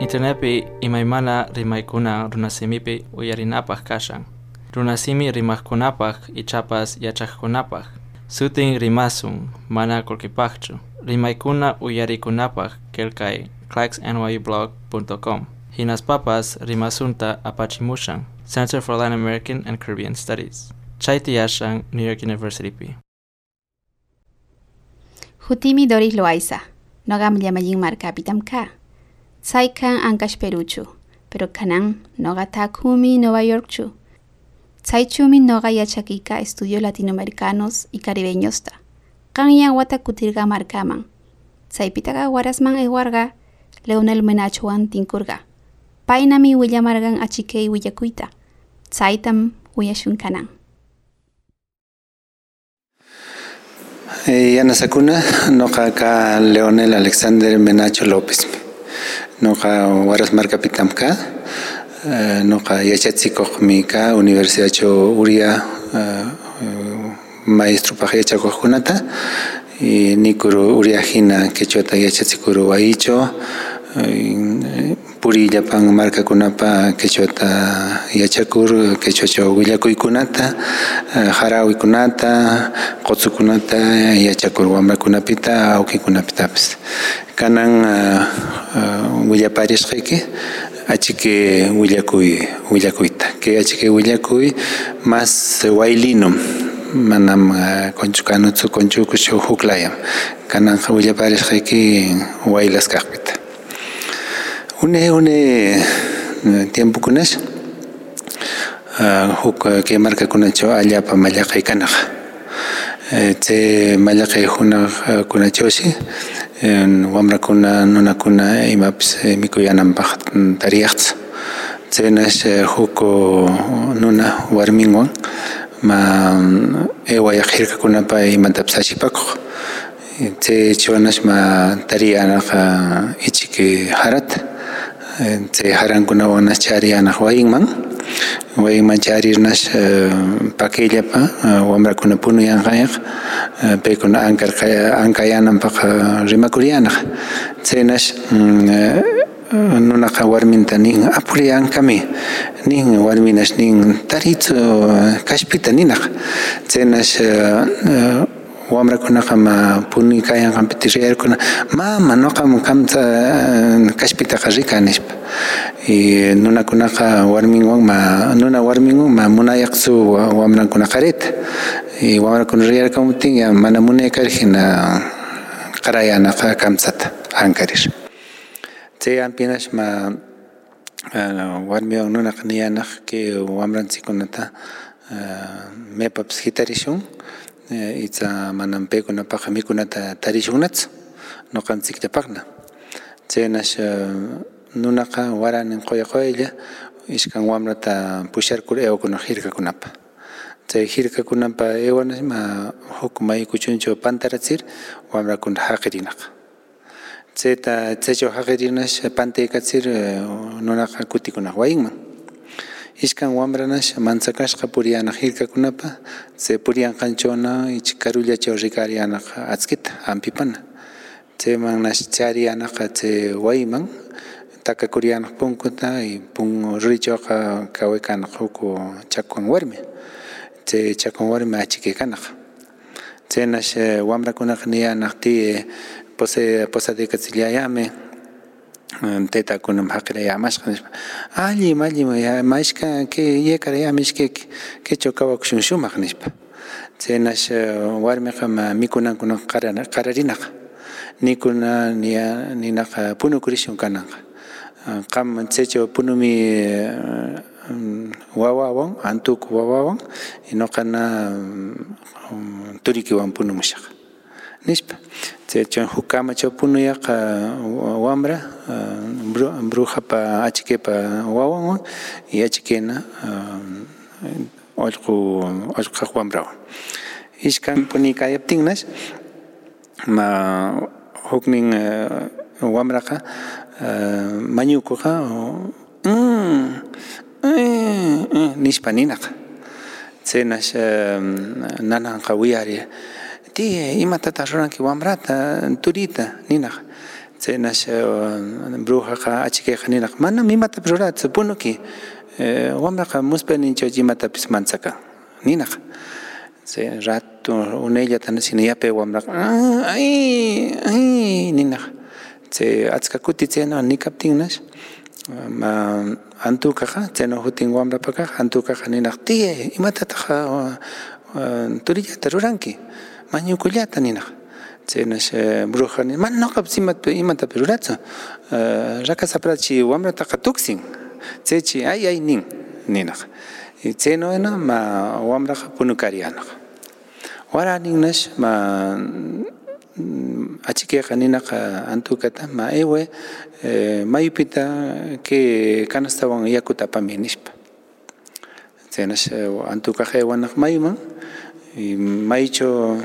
Intenepi imaimana rimaikuna runasimipi uyarinapaj kashan. Runasimi rimajkunapaj ichapas yachajkunapaj. Sutin rimasun, mana kolkipajchu. Rimaikuna uyarikunapaj kelkai claxnyublog.com. Hinas papas rimasunta apachimushan. Center for Latin American and Caribbean Studies. Chaiti Ashan, New York University P. Jutimi Doris Loaiza. Nogam llamayin marca pitam ka. Tsaikan ankash Peruchu. Pero kanan noga takumi Nueva Yorkchu. Tsaichumi noga yachakika estudios latinoamericanos y caribeños ta. Kanyan wata kutirga markaman. Tsaipitaka warasman ewarga Leonel Menachuan tinkurga. Painami willamargan achikei willakuita. Tsaitam willashunkanan. Eh, yanasakuna noqa ka Leonel Alexander Menacho López noqa waras markapitam ka eh, noqa yachatsikoqmi ka universidadcho uria eh, maestrupaq yachakoqkunata nikuru uriajina quechuata yachatsikuru wayicho eh, puri llapan markakunapa quechuata yachakur quechuacho willakuykunata harawiykunata qutsukunata yachakur wamrakunapita awkiykunapitapis kanan willaparisqayki achike willakuy willakuyta. Kay achike willakuy mas waylinum manam konchukanutsu konchukushu huklayam kanan willaparisqayki waylas kaqpita une une tiempokunash huk kay markakunachaw allapa mallaqay kanaq chay mallaqay hunaqkunachawshi wamrakuna nunakuna imapis mikuyananpaq tariyaqtsu chaynash huk nuna warminwan ma ewayaq hirkakunapa imatapis ashipakuq chaychawnash ma tariyanaqa ichik harata chay harankunawannash chariyanaq wayinman wayinman charirnash pakillapa wamrakuna punuyanqayaq paykuna ankar ankayananpaq rimakuryanaq chaynash nunaqa warminta nin apuri ankami nin warminash nin taritsu kashpita ninaq chaynash wamrakunaqa puni kayan hampi tikriyarkuna mama noqa kamtsa kashpitaqa rika nishpa y nunakunaqa warminwan ma nuna warminwan ma munayaqsu wamrankunakareta y wamrakuna riyarkamutinña mana munaykarhina qarayanaqa kamsata ankarir chayampiñash ma warmiwan nunaqa niyanaq kay wamranchikunata maypapis hitarishun itza manam paykunapaqa mikunata tarishunnachu ñuqanchikllapaqna chaynash nunaqa waranin qoya qoyalla ishkan wamrata pusharkur ewakunaq hirkakunapa chay hirkakunapa ewanash ma huk may kuchunchaw pantarachir wamrakuna haqirinaqa chayta chaychaw haqirinash pantaykachir nunaqa kutikunaq wayinman ishkan wamranash manchakashqa puriyanaq hirkakunapa chay puriyanqanchawna ichik karullachaw rikaryanaq atzkita ampipana. Chaymannash chariyanaqa chay wayman takakuryanaq punkuta y pun rurichawqa kawaykanaq huk chakwan warmi chay chakwan warmi achike kanaq chaynash wamrakunaqa niyanaq ti posadikachillayanmi taytakunaman haqirayamashqa nishpa allim allim mashka kay yakarayami ishkayki kaychaw kawakushun shumaq nishpa chaynash warmiqa ma mikunankunaqa qararinaqa nikuna ninaqa punukurishun kananqa qam chaychaw punumi wawawan antuku wawawan ñuqana turikiwan punumushaq nishpa chaychaw huk kamachaw punuyaqa wamra brujapa achikaypa wawanwan y achikayna ollqu kaq wamrawan ishkan punikayaptinnash ma huknin wamraqa mañukuqa nishpa ninaqa chaynash nananqa wiyari ti imatataq ruranki wamrata turita ninaq Tsenash brujaqa achikayqa ninaq mana imatapis ruratsu punuki wamraqa muspaninchaw imatapis manchakan ninaq chay rato unayllata sina yape wamraqa ay ay ninaq chay achka kuti chaynaw nikaptinnash ma antukaqa chaynaw hutin wamrapa kaq antukaqa ninaq tiye imatataq turillata ruranki mañukullata ninaq chaynash bruja mana ñuqapis imatapi ruratsu rakasaprachi wamrataqa tuksin. Chaychi ay ay nin ninaq. Chaynawna ma wamraqa punukariyanaq wara ninnash ma achikayqa ninaqa antukata ma ewe mayupita que kanastawan yakuta apami nishpa. Chaynash antukaqa ewanaq mayuman maycho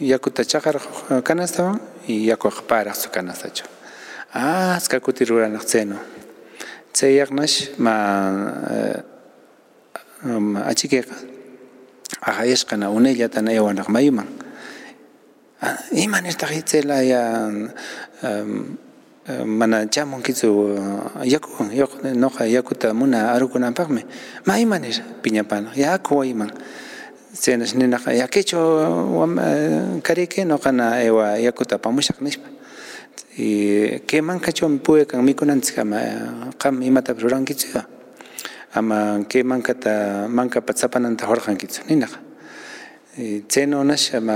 yakuta chaqaraq kanastawan y yakuqa paraqchu kanastachu asqa kuti ruranaq chayno chayaqnash ma achikayqa aqayashqana unayllata ewanaq mayuman imanirtaq chaylaya mana chamunkichu yakuwan ñuqa yakuta muna arukunanpaqmi ma imanir piñapanaq yaku wayman chaynash ninaqa yakichu kariki ñuqana ewa yakuta apamushaq nishpa y kay mankachawmi puyakan mikunanchik ama qam imatapis rurankichu ama kay mankata mankapa tsapananta hurqankichu ninaqa chaynawnash ama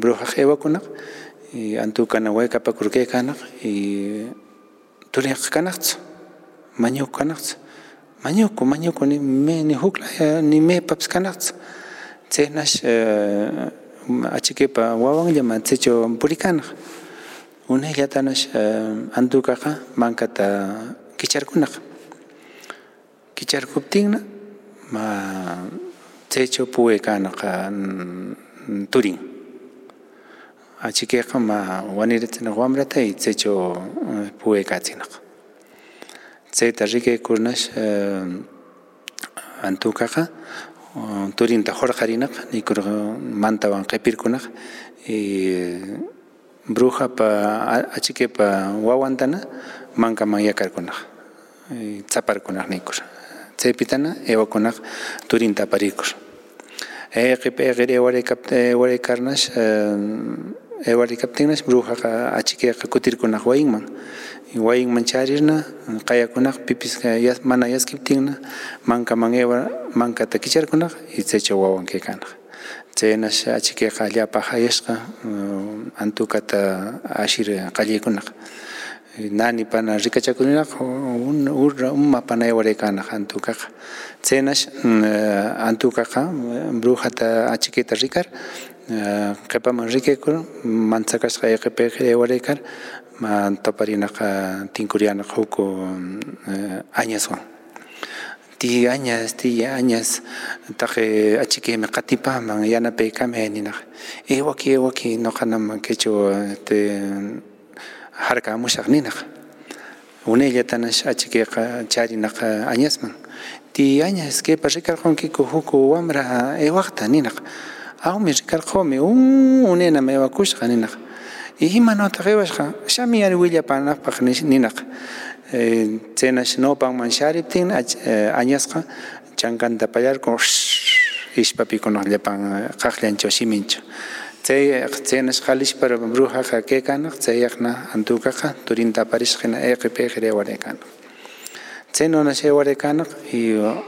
brujaq ewakunaq y antukana waykapakurkaykanaq y turinqa kanaqchu mañuku kanaqchu mañuku mañuku ni me ni huklaya ni mepapis kanaqchu chaynash achikaypa wawanllama chaychaw purikanaq unayllatanash antukaqa mankata kicharkunaq kicharkuptinna ma chaychaw puwaykanaqa turin. Achikayqa ma wanirichinaq wamrata y chaychaw puwaykachinaq chayta rikaykurnash antukaqa turinta hurqarinaq nikur mantawan qipirkunaq y brujapa achikaypa wawantana mankaman yakarkunaq tsaparkunaq nikur chaypitana ewakunaq turinta aparikur eqip eqir ewaraykarnash ewarikaptinnash brujaqa achikayqa kutirkunaq wayinman wayinman charirna qayakunaq pipis mana yaskiptinna mankaman ewar mankata kicharkunaq y chaychaw wawan kaykanaq. Chaynash achikayqa allapa hayashqa antukata ashir qallaykunaq nani pana rikachakuninaq urra uma pana ewaraykanaq antukaqa. Chaynash antukaqa brujata achikayta rikar qhipaman rikaykur manchakashqa eqipiqa ma toparinaqa tinkurinaq huk añaswan ti añas ti añas taqe achikaymi qatipaman yanapaykami ninaq ewaki ewaki ñuqanaman kaychaw harkamushaq ninaq unayllatanash achikayqa charinaq añasman ti añas kaypa rikarqunkiku huk wamra ewaqta ninaq awmi rikarqumi unayman ewakushqa ninaq imanotaqeywasqa shamiyari willapanapaq ninaq china eh, shinopan manshariptin añasqa eh, chankanta pallarkun ishpapikunaqllapan qaqllancho eh, simincho chay chaynash qhalishpara brujaqa kaykanaq chayaqna antukaqa turinta aparish hina eqi peqi rewaraykanaq chay nonash rewaraykanaq y oh,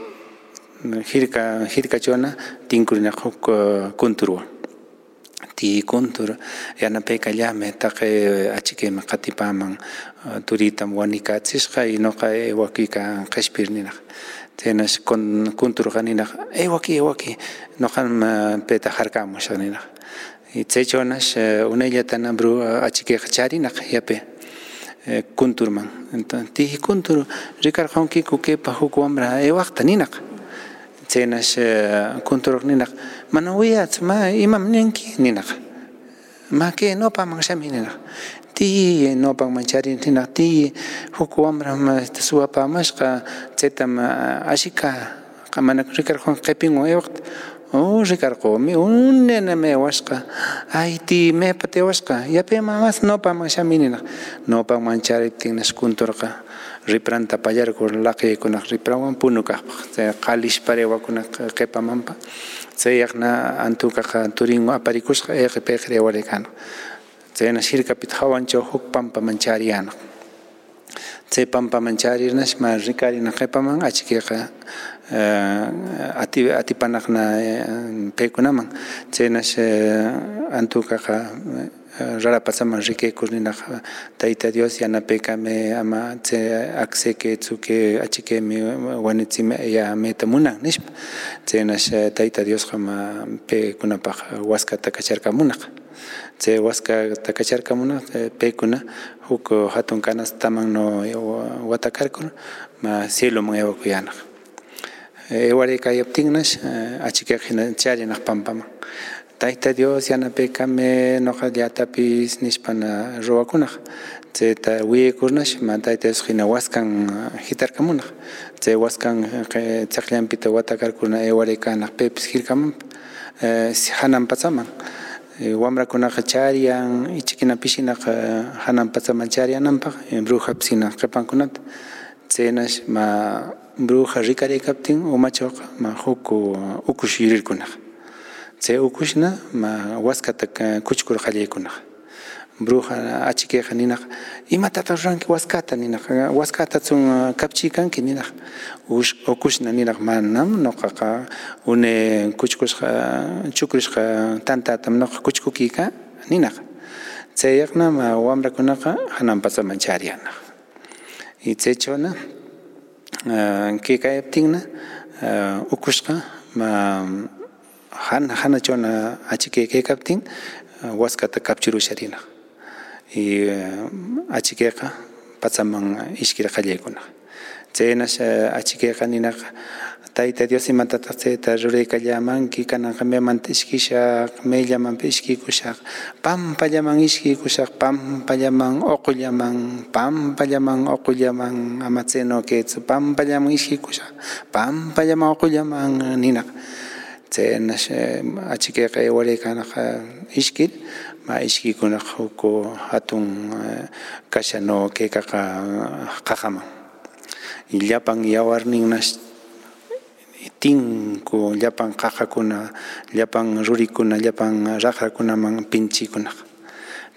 hirka hirkachona tinkurinaq huk kunturwan ti kuntur yanapaykallammi taqe achikaymi qatipaman turitam wanikachishqa y ñuqa ewakiyka qishpir ninaq. Chaynash kunturqa ninaq ewaki ewaki ñuqama payta harkamushaq ninaq. Y chaychawnash unayllatanam bru achikayqa charinaq yape kunturman entonces ti kuntur rikarqankiku kaypa huk wamra ewaqta ninaq chaynash kunturuq ninaq mana wiyachu ma imam ninki? Ninaq ma kay ñawpaman shami ninaq ti ñawpanman charin ninaq ti huk wamra suwapamashqa chaytam ashika mana rikarqan qipinwan ewaqta Oh, ricarqumi unena me wasqa. Ayti mepa tewasqa yapima mas nopa mashaminina nopa manchariptinnas kunturqa ripranta pallarku laqiykunaq riprawan punu kaqpaq qalish parewakuna qepamanpa chayaqna antukaqa turinwan aparikusqa e eqipayqa rewaraykanaq chayna sirkapita jawanchaw huk pampaman chariyanaq chay pampaman charirnash mana rikarina qepaman achkiqa eh, ati atipanaqna eh, paykunaman chaynash eh, antukaqa rarapatsama rike kurninaj taita Dios yanapekame ama tse akseke tzuke achikemi wanitzime ya metamunan nishpa tzenash taita Dios jama pe kunapaj huaskata kacharkamunaj chay huaskata kacharkamunaj eh, pekuna huk hatun kanas taman no watakarkun ma cielo ewakuyanaj ewarikayaptinnash eh, eh, achikajina charianaj pampaman Tayta Dios yanapekame noqallatapis nishpana ruwakunaq chayta wiyakurnash ma Tayta Dios hina waskan hitarkamunaq chay waskan chaqllanpita watakarkuna ewaraykanaq pipis hirkamanpa hanan pachaman wamrakunaqa chariyan ichikinapishinaq hanan pachaman chariyananpaq brujapis hina qhipankunata chaynash ma bruja rikaraykaptin umachawqa ma huk ukush yurirkunaq Tse ukushna ma waskata eh, kuchkur khalikunah. bruja achike ninaq imata tarranki waskata ninaq waskata tsun eh, kapchikanki ninaq ukushna ninaq manam noqaqa une kuchkusqa chukrisqa tantatam noqa kuchkukika ninaq chayaqna ma wamrakunaqa hananpasaman chariyanaq y chaychawna eh, kikayaptinna ukushqa ma hana hanachawna achikaykaptin waskata kapchirusharinaq y achikayqa pachaman ishkir qallaykunaq chaynash achikayqa ninaq tayta Dios imatataq chayta ruraykallamanki kananqa maymanta ishkishaq mayllamanpi ishkikushaq pampallaman ishkikushaq pampallaman uqullaman pampallaman uqullaman ama chayno kaytsu pampallaman ishkikushaq pampallaman uqullaman ninaq chaynash achikayqa ewaraykanqa ishkir ma ishkikunaq huk hatun kasha no kaykaqa qaqaman y llapan yawarninnash tinku llapan qaqakuna llapan rurikuna llapan raqrakunaman pinchikunaq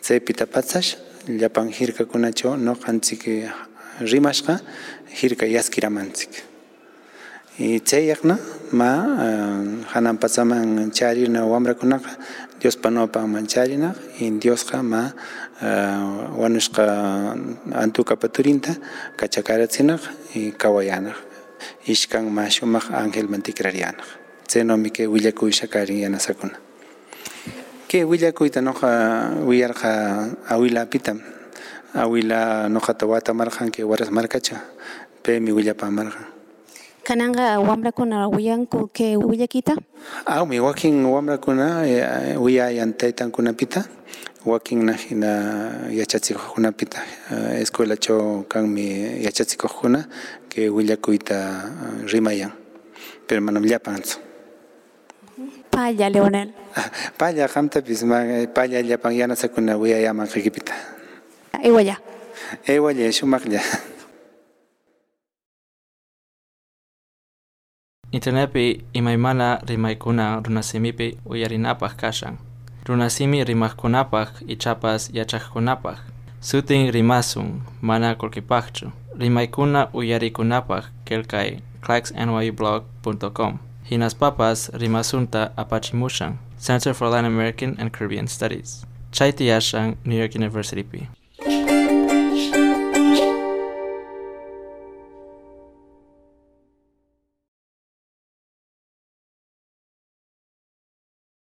chaypita pachash llapan hirkakunachaw noqanchik rimashqa hirka yaskiramanchik y chayaqna ma hanan pachaman charirna wamrakunaqa Diospa nopanman charinaq y Diosqa ma wanushqa antukapa turinta kachakaratsinaq y kawayanaq ishkan ma shumaq angelman tikrariyanaq chaynomi kay willakuysha karin yanasakuna. Kay willakuyta noqa wiyarqa awilapitam. Awila noqata watamarqan kay waras markacha. Paymi willapamarqan kananga wambrakuna wiyanku ke willakita awmi ah, wakin wambrakuna eh, eh, wiyayankuna wakin hina yachatsikuqkunapita eh, escuelachaw kanmi yachatsikuqkuna que willakuyta rimayan. Pero manam llapantsu palla leonel. Palla qamtapis palla llapan yanasakuna wiyayamanqaykipita iwalla iwalla shumaqlla Internetpi imaymana rimaykuna runasimipi uyarinapaq kashan. Runasimi rimaqkunapaq ichapas yachaqkunapaq. Sutin rimasun, mana kolkipaqchu. Rimaykuna uyarikunapaq kelkay clacksnyublog.com. Hinaspapas rimasunta apachimushan. Center for Latin American and Caribbean Studies. Chaiti New York University.